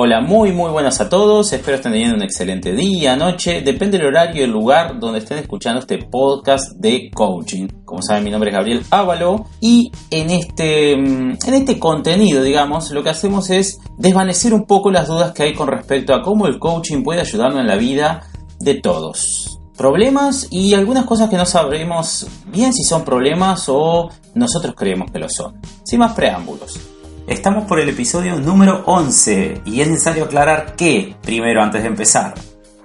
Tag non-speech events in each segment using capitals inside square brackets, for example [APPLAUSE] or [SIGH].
Hola, muy muy buenas a todos, espero estén teniendo un excelente día, noche, depende del horario y el lugar donde estén escuchando este podcast de coaching. Como saben, mi nombre es Gabriel Ávalo y en este, mm, en este contenido, digamos, lo que hacemos es desvanecer un poco las dudas que hay con respecto a cómo el coaching puede ayudarnos en la vida de todos. Problemas y algunas cosas que no sabremos bien si son problemas o nosotros creemos que lo son. Sin más preámbulos. Estamos por el episodio número 11 y es necesario aclarar que, primero antes de empezar,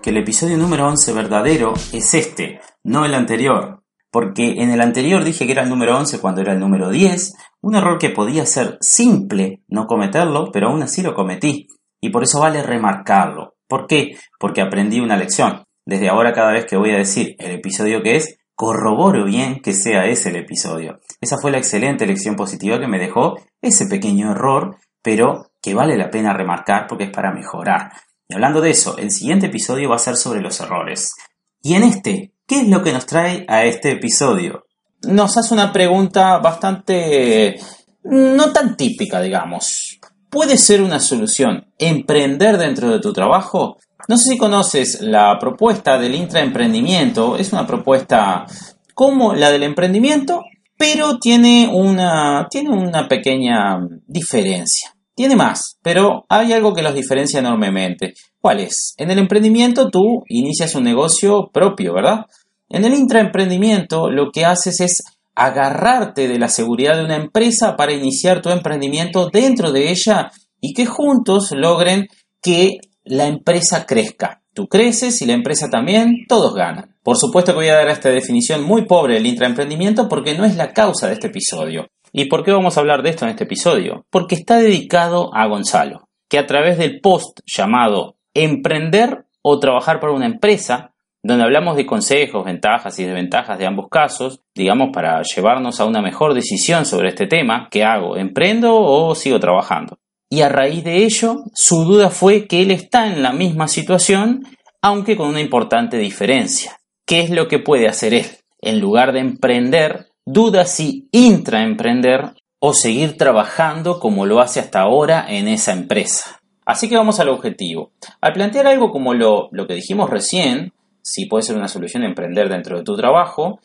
que el episodio número 11 verdadero es este, no el anterior. Porque en el anterior dije que era el número 11 cuando era el número 10, un error que podía ser simple no cometerlo, pero aún así lo cometí. Y por eso vale remarcarlo. ¿Por qué? Porque aprendí una lección. Desde ahora cada vez que voy a decir el episodio que es, corroboro bien que sea ese el episodio. Esa fue la excelente lección positiva que me dejó ese pequeño error, pero que vale la pena remarcar porque es para mejorar. Y hablando de eso, el siguiente episodio va a ser sobre los errores. Y en este, ¿qué es lo que nos trae a este episodio? Nos hace una pregunta bastante... no tan típica, digamos. ¿Puede ser una solución emprender dentro de tu trabajo? No sé si conoces la propuesta del intraemprendimiento. Es una propuesta como la del emprendimiento, pero tiene una, tiene una pequeña diferencia. Tiene más, pero hay algo que los diferencia enormemente. ¿Cuál es? En el emprendimiento tú inicias un negocio propio, ¿verdad? En el intraemprendimiento lo que haces es agarrarte de la seguridad de una empresa para iniciar tu emprendimiento dentro de ella y que juntos logren que la empresa crezca. Tú creces y la empresa también, todos ganan. Por supuesto que voy a dar esta definición muy pobre del intraemprendimiento porque no es la causa de este episodio. ¿Y por qué vamos a hablar de esto en este episodio? Porque está dedicado a Gonzalo, que a través del post llamado Emprender o trabajar para una empresa, donde hablamos de consejos, ventajas y desventajas de ambos casos, digamos para llevarnos a una mejor decisión sobre este tema, ¿qué hago? ¿Emprendo o sigo trabajando? Y a raíz de ello su duda fue que él está en la misma situación, aunque con una importante diferencia. ¿Qué es lo que puede hacer él? En lugar de emprender, duda si intraemprender o seguir trabajando como lo hace hasta ahora en esa empresa. Así que vamos al objetivo. Al plantear algo como lo, lo que dijimos recién, si puede ser una solución emprender dentro de tu trabajo,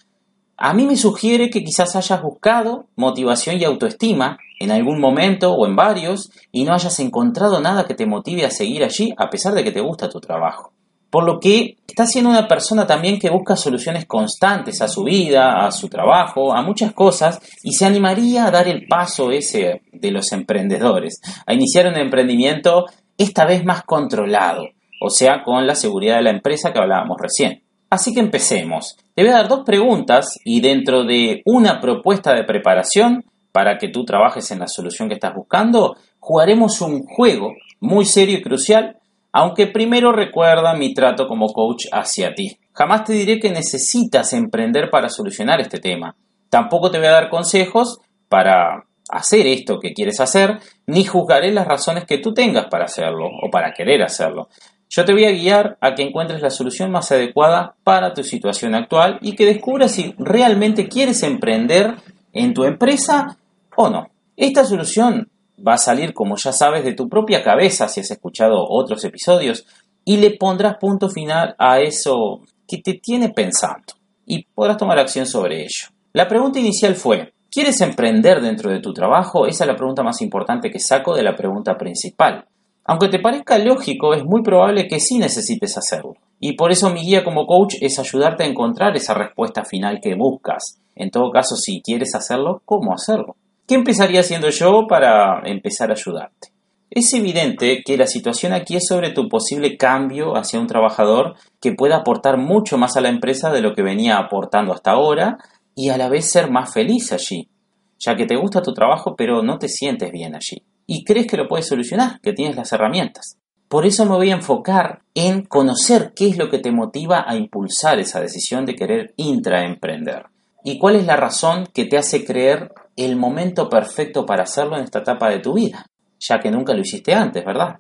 a mí me sugiere que quizás hayas buscado motivación y autoestima en algún momento o en varios y no hayas encontrado nada que te motive a seguir allí a pesar de que te gusta tu trabajo. Por lo que estás siendo una persona también que busca soluciones constantes a su vida, a su trabajo, a muchas cosas y se animaría a dar el paso ese de los emprendedores, a iniciar un emprendimiento esta vez más controlado, o sea, con la seguridad de la empresa que hablábamos recién. Así que empecemos. Te voy a dar dos preguntas y dentro de una propuesta de preparación para que tú trabajes en la solución que estás buscando, jugaremos un juego muy serio y crucial, aunque primero recuerda mi trato como coach hacia ti. Jamás te diré que necesitas emprender para solucionar este tema. Tampoco te voy a dar consejos para hacer esto que quieres hacer, ni juzgaré las razones que tú tengas para hacerlo o para querer hacerlo. Yo te voy a guiar a que encuentres la solución más adecuada para tu situación actual y que descubras si realmente quieres emprender en tu empresa o no. Esta solución va a salir, como ya sabes, de tu propia cabeza si has escuchado otros episodios y le pondrás punto final a eso que te tiene pensando y podrás tomar acción sobre ello. La pregunta inicial fue, ¿quieres emprender dentro de tu trabajo? Esa es la pregunta más importante que saco de la pregunta principal. Aunque te parezca lógico, es muy probable que sí necesites hacerlo. Y por eso mi guía como coach es ayudarte a encontrar esa respuesta final que buscas. En todo caso, si quieres hacerlo, ¿cómo hacerlo? ¿Qué empezaría haciendo yo para empezar a ayudarte? Es evidente que la situación aquí es sobre tu posible cambio hacia un trabajador que pueda aportar mucho más a la empresa de lo que venía aportando hasta ahora y a la vez ser más feliz allí, ya que te gusta tu trabajo pero no te sientes bien allí y crees que lo puedes solucionar, que tienes las herramientas. Por eso me voy a enfocar en conocer qué es lo que te motiva a impulsar esa decisión de querer intraemprender. Y cuál es la razón que te hace creer el momento perfecto para hacerlo en esta etapa de tu vida, ya que nunca lo hiciste antes, ¿verdad?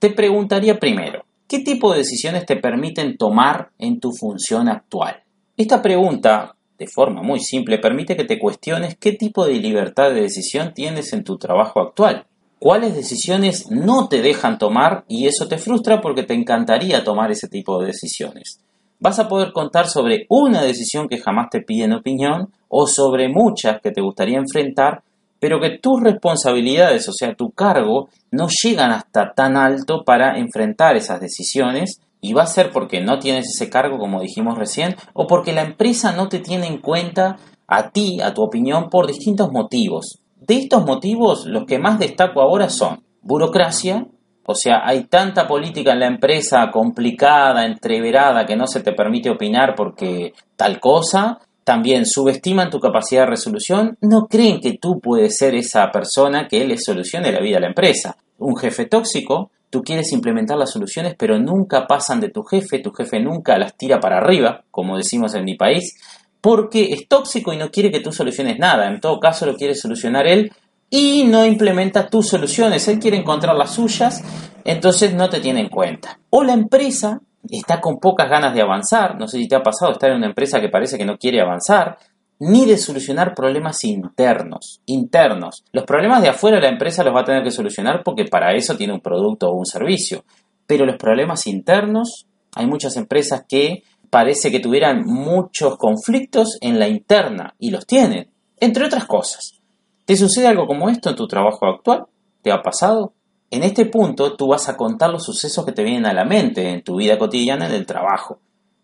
Te preguntaría primero, ¿qué tipo de decisiones te permiten tomar en tu función actual? Esta pregunta, de forma muy simple, permite que te cuestiones qué tipo de libertad de decisión tienes en tu trabajo actual cuáles decisiones no te dejan tomar y eso te frustra porque te encantaría tomar ese tipo de decisiones. Vas a poder contar sobre una decisión que jamás te piden opinión o sobre muchas que te gustaría enfrentar, pero que tus responsabilidades, o sea, tu cargo, no llegan hasta tan alto para enfrentar esas decisiones y va a ser porque no tienes ese cargo, como dijimos recién, o porque la empresa no te tiene en cuenta a ti, a tu opinión, por distintos motivos. De estos motivos, los que más destaco ahora son burocracia, o sea, hay tanta política en la empresa complicada, entreverada, que no se te permite opinar porque tal cosa. También subestiman tu capacidad de resolución, no creen que tú puedes ser esa persona que le solucione la vida a la empresa. Un jefe tóxico, tú quieres implementar las soluciones, pero nunca pasan de tu jefe, tu jefe nunca las tira para arriba, como decimos en mi país, porque es tóxico y no quiere que tú soluciones nada. En todo caso lo quiere solucionar él y no implementa tus soluciones. Él quiere encontrar las suyas, entonces no te tiene en cuenta. O la empresa está con pocas ganas de avanzar. No sé si te ha pasado estar en una empresa que parece que no quiere avanzar ni de solucionar problemas internos, internos. Los problemas de afuera la empresa los va a tener que solucionar porque para eso tiene un producto o un servicio. Pero los problemas internos, hay muchas empresas que parece que tuvieran muchos conflictos en la interna y los tienen, entre otras cosas. ¿Te sucede algo como esto en tu trabajo actual? ¿Te ha pasado? En este punto tú vas a contar los sucesos que te vienen a la mente en tu vida cotidiana en el trabajo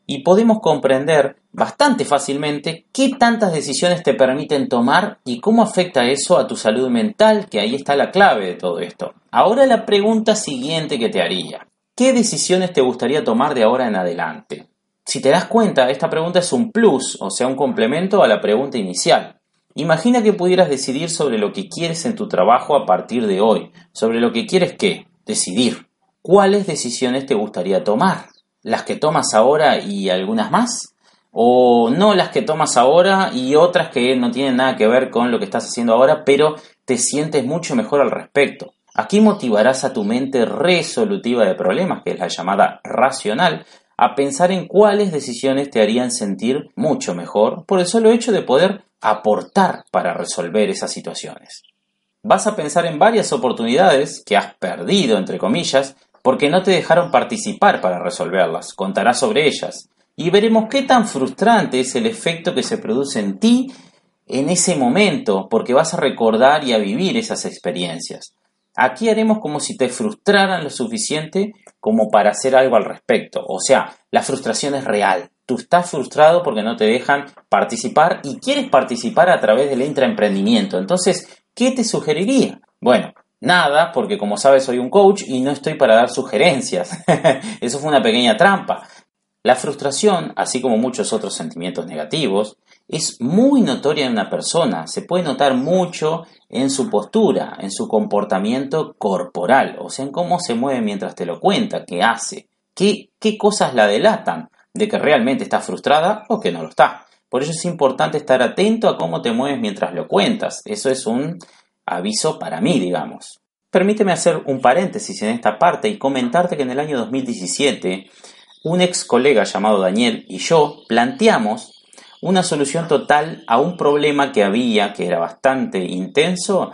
y podemos comprender bastante fácilmente qué tantas decisiones te permiten tomar y cómo afecta eso a tu salud mental, que ahí está la clave de todo esto. Ahora la pregunta siguiente que te haría. ¿Qué decisiones te gustaría tomar de ahora en adelante? Si te das cuenta, esta pregunta es un plus, o sea, un complemento a la pregunta inicial. Imagina que pudieras decidir sobre lo que quieres en tu trabajo a partir de hoy, sobre lo que quieres qué, decidir. ¿Cuáles decisiones te gustaría tomar? ¿Las que tomas ahora y algunas más? ¿O no las que tomas ahora y otras que no tienen nada que ver con lo que estás haciendo ahora, pero te sientes mucho mejor al respecto? Aquí motivarás a tu mente resolutiva de problemas, que es la llamada racional, a pensar en cuáles decisiones te harían sentir mucho mejor por el solo hecho de poder aportar para resolver esas situaciones. Vas a pensar en varias oportunidades que has perdido, entre comillas, porque no te dejaron participar para resolverlas. Contarás sobre ellas y veremos qué tan frustrante es el efecto que se produce en ti en ese momento, porque vas a recordar y a vivir esas experiencias. Aquí haremos como si te frustraran lo suficiente como para hacer algo al respecto. O sea, la frustración es real. Tú estás frustrado porque no te dejan participar y quieres participar a través del intraemprendimiento. Entonces, ¿qué te sugeriría? Bueno, nada, porque como sabes soy un coach y no estoy para dar sugerencias. [LAUGHS] Eso fue una pequeña trampa. La frustración, así como muchos otros sentimientos negativos, es muy notoria en una persona, se puede notar mucho en su postura, en su comportamiento corporal, o sea, en cómo se mueve mientras te lo cuenta, qué hace, qué, qué cosas la delatan de que realmente está frustrada o que no lo está. Por eso es importante estar atento a cómo te mueves mientras lo cuentas. Eso es un aviso para mí, digamos. Permíteme hacer un paréntesis en esta parte y comentarte que en el año 2017 un ex colega llamado Daniel y yo planteamos una solución total a un problema que había, que era bastante intenso,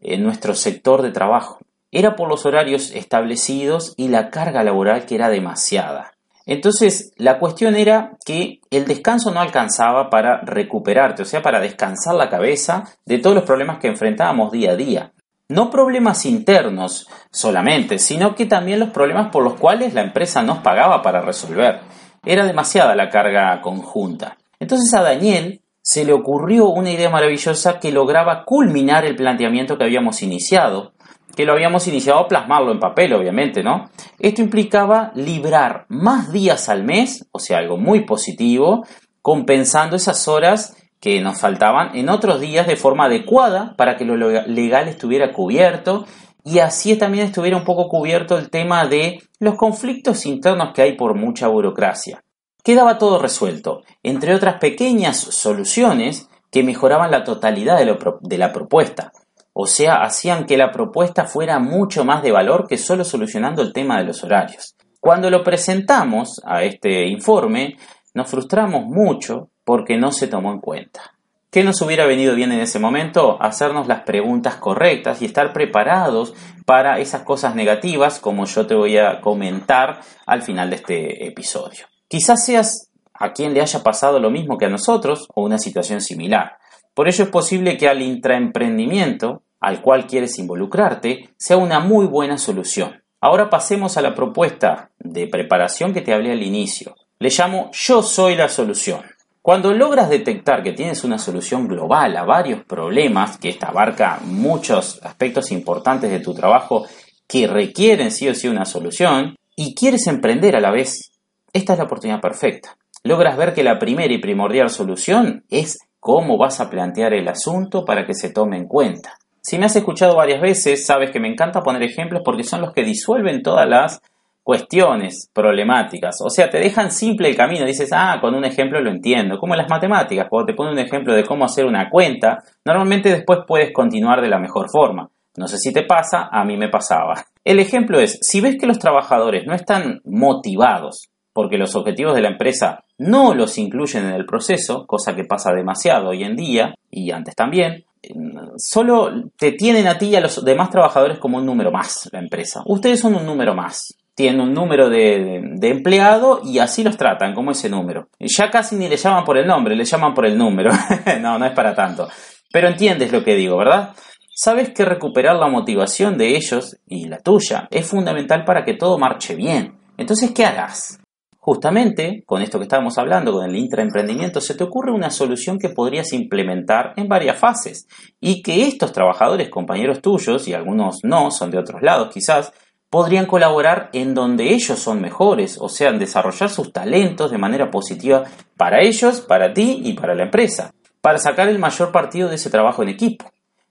en nuestro sector de trabajo. Era por los horarios establecidos y la carga laboral que era demasiada. Entonces, la cuestión era que el descanso no alcanzaba para recuperarte, o sea, para descansar la cabeza de todos los problemas que enfrentábamos día a día. No problemas internos solamente, sino que también los problemas por los cuales la empresa nos pagaba para resolver. Era demasiada la carga conjunta. Entonces a Daniel se le ocurrió una idea maravillosa que lograba culminar el planteamiento que habíamos iniciado, que lo habíamos iniciado a plasmarlo en papel, obviamente, ¿no? Esto implicaba librar más días al mes, o sea, algo muy positivo, compensando esas horas que nos faltaban en otros días de forma adecuada para que lo legal estuviera cubierto y así también estuviera un poco cubierto el tema de los conflictos internos que hay por mucha burocracia. Quedaba todo resuelto, entre otras pequeñas soluciones que mejoraban la totalidad de, la propuesta, o sea, hacían que la propuesta fuera mucho más de valor que solo solucionando el tema de los horarios. Cuando lo presentamos a este informe, nos frustramos mucho porque no se tomó en cuenta. ¿Qué nos hubiera venido bien en ese momento? Hacernos las preguntas correctas y estar preparados para esas cosas negativas como yo te voy a comentar al final de este episodio. Quizás seas a quien le haya pasado lo mismo que a nosotros o una situación similar. Por ello es posible que al intraemprendimiento al cual quieres involucrarte sea una muy buena solución. Ahora pasemos a la propuesta de preparación que te hablé al inicio. Le llamo Yo soy la solución. Cuando logras detectar que tienes una solución global a varios problemas, que esta abarca muchos aspectos importantes de tu trabajo que requieren sí o sí una solución, y quieres emprender a la vez, esta es la oportunidad perfecta. Logras ver que la primera y primordial solución es cómo vas a plantear el asunto para que se tome en cuenta. Si me has escuchado varias veces, sabes que me encanta poner ejemplos porque son los que disuelven todas las cuestiones problemáticas. O sea, te dejan simple el camino. Dices, ah, con un ejemplo lo entiendo. Como en las matemáticas, cuando te pone un ejemplo de cómo hacer una cuenta, normalmente después puedes continuar de la mejor forma. No sé si te pasa, a mí me pasaba. El ejemplo es, si ves que los trabajadores no están motivados porque los objetivos de la empresa no los incluyen en el proceso, cosa que pasa demasiado hoy en día y antes también, solo te tienen a ti y a los demás trabajadores como un número más, la empresa. Ustedes son un número más tienen un número de, empleado y así los tratan, como ese número. Ya casi ni le llaman por el nombre, le llaman por el número. [LAUGHS] no, no es para tanto. Pero entiendes lo que digo, ¿verdad? Sabes que recuperar la motivación de ellos y la tuya es fundamental para que todo marche bien. Entonces, ¿qué harás? Justamente, con esto que estábamos hablando, con el intraemprendimiento, se te ocurre una solución que podrías implementar en varias fases y que estos trabajadores, compañeros tuyos, y algunos no, son de otros lados quizás, podrían colaborar en donde ellos son mejores, o sea, desarrollar sus talentos de manera positiva para ellos, para ti y para la empresa, para sacar el mayor partido de ese trabajo en equipo.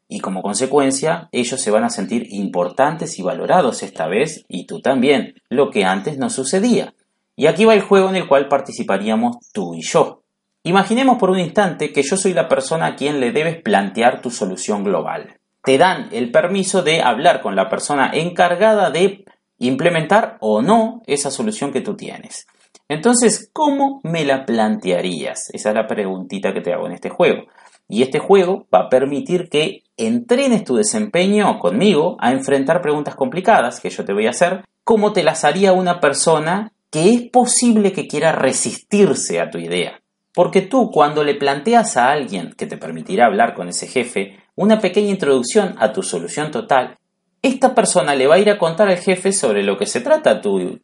Y como consecuencia, ellos se van a sentir importantes y valorados esta vez, y tú también, lo que antes no sucedía. Y aquí va el juego en el cual participaríamos tú y yo. Imaginemos por un instante que yo soy la persona a quien le debes plantear tu solución global te dan el permiso de hablar con la persona encargada de implementar o no esa solución que tú tienes. Entonces, ¿cómo me la plantearías? Esa es la preguntita que te hago en este juego. Y este juego va a permitir que entrenes tu desempeño conmigo a enfrentar preguntas complicadas que yo te voy a hacer, como te las haría una persona que es posible que quiera resistirse a tu idea. Porque tú cuando le planteas a alguien que te permitirá hablar con ese jefe una pequeña introducción a tu solución total, esta persona le va a ir a contar al jefe sobre lo que se trata, tu,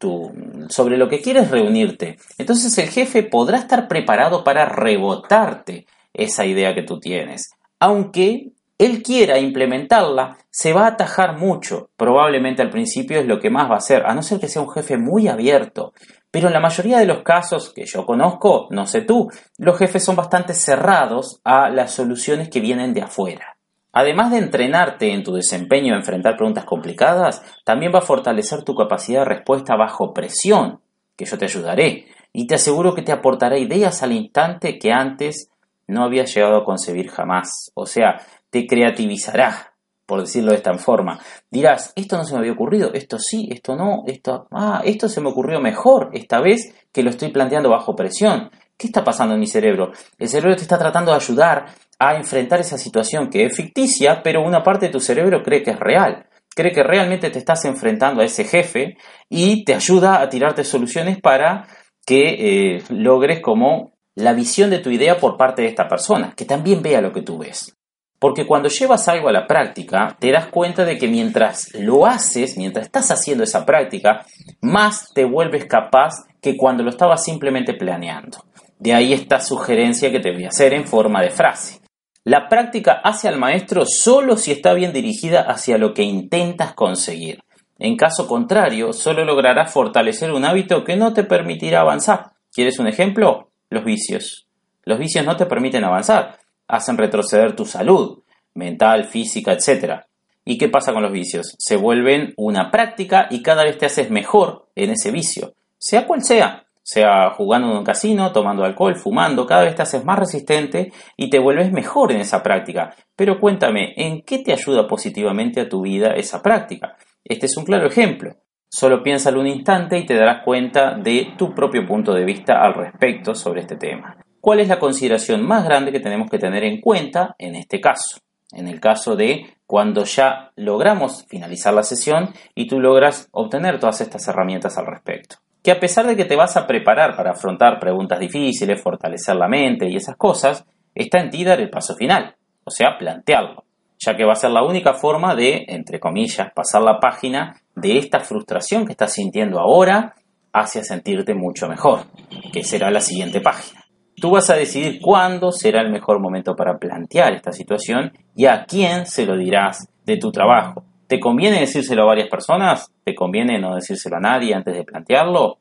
sobre lo que quieres reunirte. Entonces el jefe podrá estar preparado para rebotarte esa idea que tú tienes. Aunque él quiera implementarla, se va a atajar mucho. Probablemente al principio es lo que más va a hacer, a no ser que sea un jefe muy abierto. Pero en la mayoría de los casos que yo conozco, no sé tú, los jefes son bastante cerrados a las soluciones que vienen de afuera. Además de entrenarte en tu desempeño a enfrentar preguntas complicadas, también va a fortalecer tu capacidad de respuesta bajo presión, que yo te ayudaré, y te aseguro que te aportará ideas al instante que antes no habías llegado a concebir jamás. O sea, te creativizará, por decirlo de esta forma. Dirás, esto no se me había ocurrido, esto sí, esto no, esto, ah, esto se me ocurrió mejor esta vez que lo estoy planteando bajo presión. ¿Qué está pasando en mi cerebro? El cerebro te está tratando de ayudar a enfrentar esa situación que es ficticia, pero una parte de tu cerebro cree que es real. Cree que realmente te estás enfrentando a ese jefe y te ayuda a tirarte soluciones para que eh, logres como la visión de tu idea por parte de esta persona, que también vea lo que tú ves. Porque cuando llevas algo a la práctica, te das cuenta de que mientras lo haces, mientras estás haciendo esa práctica, más te vuelves capaz que cuando lo estabas simplemente planeando. De ahí esta sugerencia que te voy a hacer en forma de frase. La práctica hace al maestro solo si está bien dirigida hacia lo que intentas conseguir. En caso contrario, solo lograrás fortalecer un hábito que no te permitirá avanzar. ¿Quieres un ejemplo? Los vicios. Los vicios no te permiten avanzar hacen retroceder tu salud mental, física, etc. ¿Y qué pasa con los vicios? Se vuelven una práctica y cada vez te haces mejor en ese vicio, sea cual sea, sea jugando en un casino, tomando alcohol, fumando, cada vez te haces más resistente y te vuelves mejor en esa práctica. Pero cuéntame, ¿en qué te ayuda positivamente a tu vida esa práctica? Este es un claro ejemplo. Solo piénsalo un instante y te darás cuenta de tu propio punto de vista al respecto sobre este tema. Cuál es la consideración más grande que tenemos que tener en cuenta en este caso. En el caso de cuando ya logramos finalizar la sesión y tú logras obtener todas estas herramientas al respecto. Que a pesar de que te vas a preparar para afrontar preguntas difíciles, fortalecer la mente y esas cosas, está en ti dar el paso final, o sea, plantearlo, ya que va a ser la única forma de, entre comillas, pasar la página de esta frustración que estás sintiendo ahora hacia sentirte mucho mejor, que será la siguiente página. Tú vas a decidir cuándo será el mejor momento para plantear esta situación y a quién se lo dirás de tu trabajo. ¿Te conviene decírselo a varias personas? ¿Te conviene no decírselo a nadie antes de plantearlo?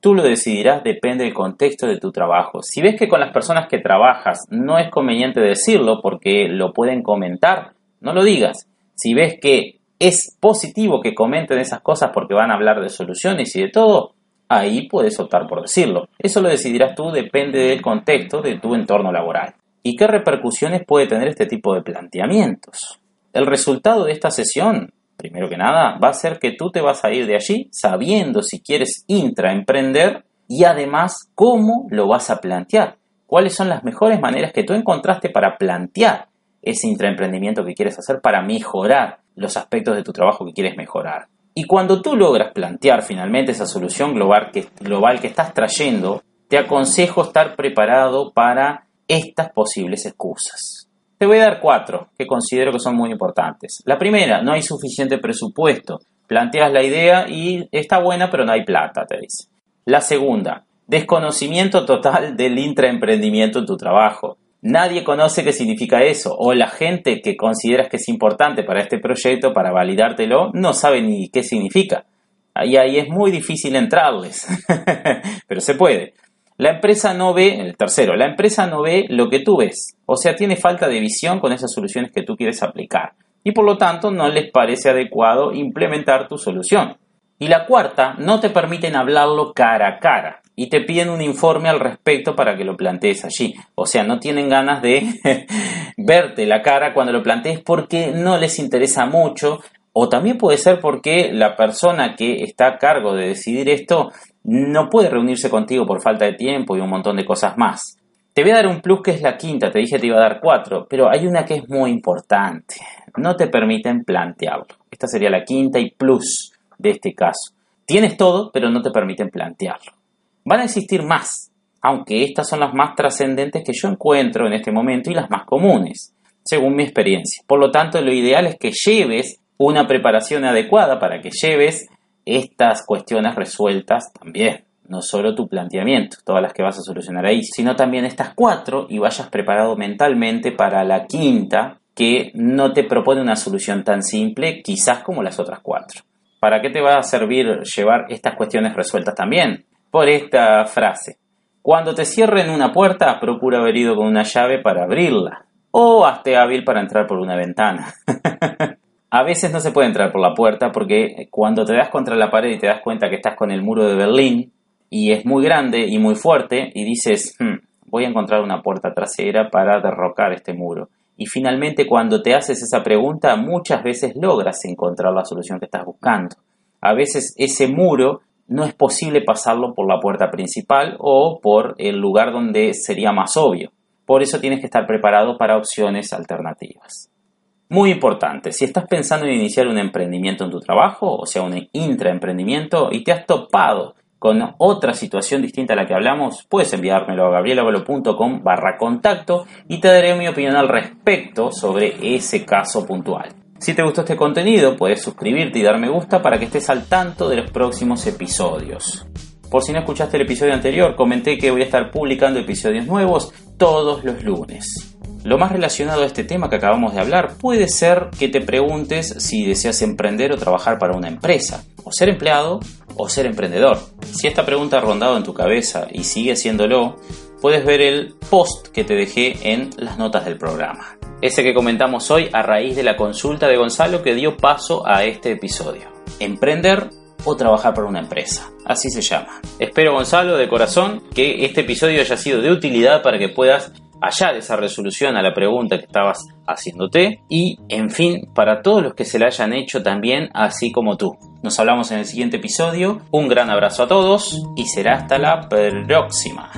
Tú lo decidirás, depende del contexto de tu trabajo. Si ves que con las personas que trabajas no es conveniente decirlo porque lo pueden comentar, no lo digas. Si ves que es positivo que comenten esas cosas porque van a hablar de soluciones y de todo, ahí puedes optar por decirlo. Eso lo decidirás tú, depende del contexto de tu entorno laboral. ¿Y qué repercusiones puede tener este tipo de planteamientos? El resultado de esta sesión primero que nada, va a ser que tú te vas a ir de allí sabiendo si quieres intraemprender y además cómo lo vas a plantear. ¿Cuáles son las mejores maneras que tú encontraste para plantear ese intraemprendimiento que quieres hacer para mejorar los aspectos de tu trabajo que quieres mejorar? Y cuando tú logras plantear finalmente esa solución global que, global que estás trayendo, te aconsejo estar preparado para estas posibles excusas. Te voy a dar cuatro que considero que son muy importantes. La primera, no hay suficiente presupuesto. Planteas la idea y está buena, pero no hay plata, te dice. La segunda, desconocimiento total del intraemprendimiento en tu trabajo. Nadie conoce qué significa eso, o la gente que consideras que es importante para este proyecto, para validártelo, no sabe ni qué significa. Y ahí es muy difícil entrarles, [LAUGHS] pero se puede. La empresa no ve, el tercero, la empresa no ve lo que tú ves, o sea, tiene falta de visión con esas soluciones que tú quieres aplicar y por lo tanto no les parece adecuado implementar tu solución. Y la cuarta, no te permiten hablarlo cara a cara y te piden un informe al respecto para que lo plantees allí. O sea, no tienen ganas de [LAUGHS] verte la cara cuando lo plantees porque no les interesa mucho o también puede ser porque la persona que está a cargo de decidir esto no puede reunirse contigo por falta de tiempo y un montón de cosas más. Te voy a dar un plus que es la quinta, te dije te iba a dar cuatro, pero hay una que es muy importante. No te permiten plantearlo. Esta sería la quinta y plus de este caso. Tienes todo, pero no te permiten plantearlo. Van a existir más, aunque estas son las más trascendentes que yo encuentro en este momento y las más comunes, según mi experiencia. Por lo tanto, lo ideal es que lleves una preparación adecuada para que lleves estas cuestiones resueltas también. No solo tu planteamiento, todas las que vas a solucionar ahí, sino también estas cuatro y vayas preparado mentalmente para la quinta que no te propone una solución tan simple quizás como las otras cuatro. ¿Para qué te va a servir llevar estas cuestiones resueltas también? Por esta frase. Cuando te cierren una puerta, procura haber ido con una llave para abrirla. O hazte hábil para entrar por una ventana. [LAUGHS] A veces no se puede entrar por la puerta porque cuando te das contra la pared y te das cuenta que estás con el muro de Berlín y es muy grande y muy fuerte y dices, hmm, voy a encontrar una puerta trasera para derrocar este muro. Y finalmente cuando te haces esa pregunta muchas veces logras encontrar la solución que estás buscando. A veces ese muro no es posible pasarlo por la puerta principal o por el lugar donde sería más obvio. Por eso tienes que estar preparado para opciones alternativas. Muy importante, si estás pensando en iniciar un emprendimiento en tu trabajo, o sea, un intraemprendimiento, y te has topado con otra situación distinta a la que hablamos, puedes enviármelo a gabrielavalo.com barra contacto y te daré mi opinión al respecto sobre ese caso puntual. Si te gustó este contenido, puedes suscribirte y dar me gusta para que estés al tanto de los próximos episodios. Por si no escuchaste el episodio anterior, comenté que voy a estar publicando episodios nuevos todos los lunes. Lo más relacionado a este tema que acabamos de hablar puede ser que te preguntes si deseas emprender o trabajar para una empresa, o ser empleado o ser emprendedor. Si esta pregunta ha rondado en tu cabeza y sigue haciéndolo, puedes ver el post que te dejé en las notas del programa. Ese que comentamos hoy a raíz de la consulta de Gonzalo que dio paso a este episodio. Emprender o trabajar para una empresa. Así se llama. Espero, Gonzalo, de corazón, que este episodio haya sido de utilidad para que puedas hallar esa resolución a la pregunta que estabas haciéndote y, en fin, para todos los que se la hayan hecho también, así como tú. Nos hablamos en el siguiente episodio, un gran abrazo a todos y será hasta la próxima.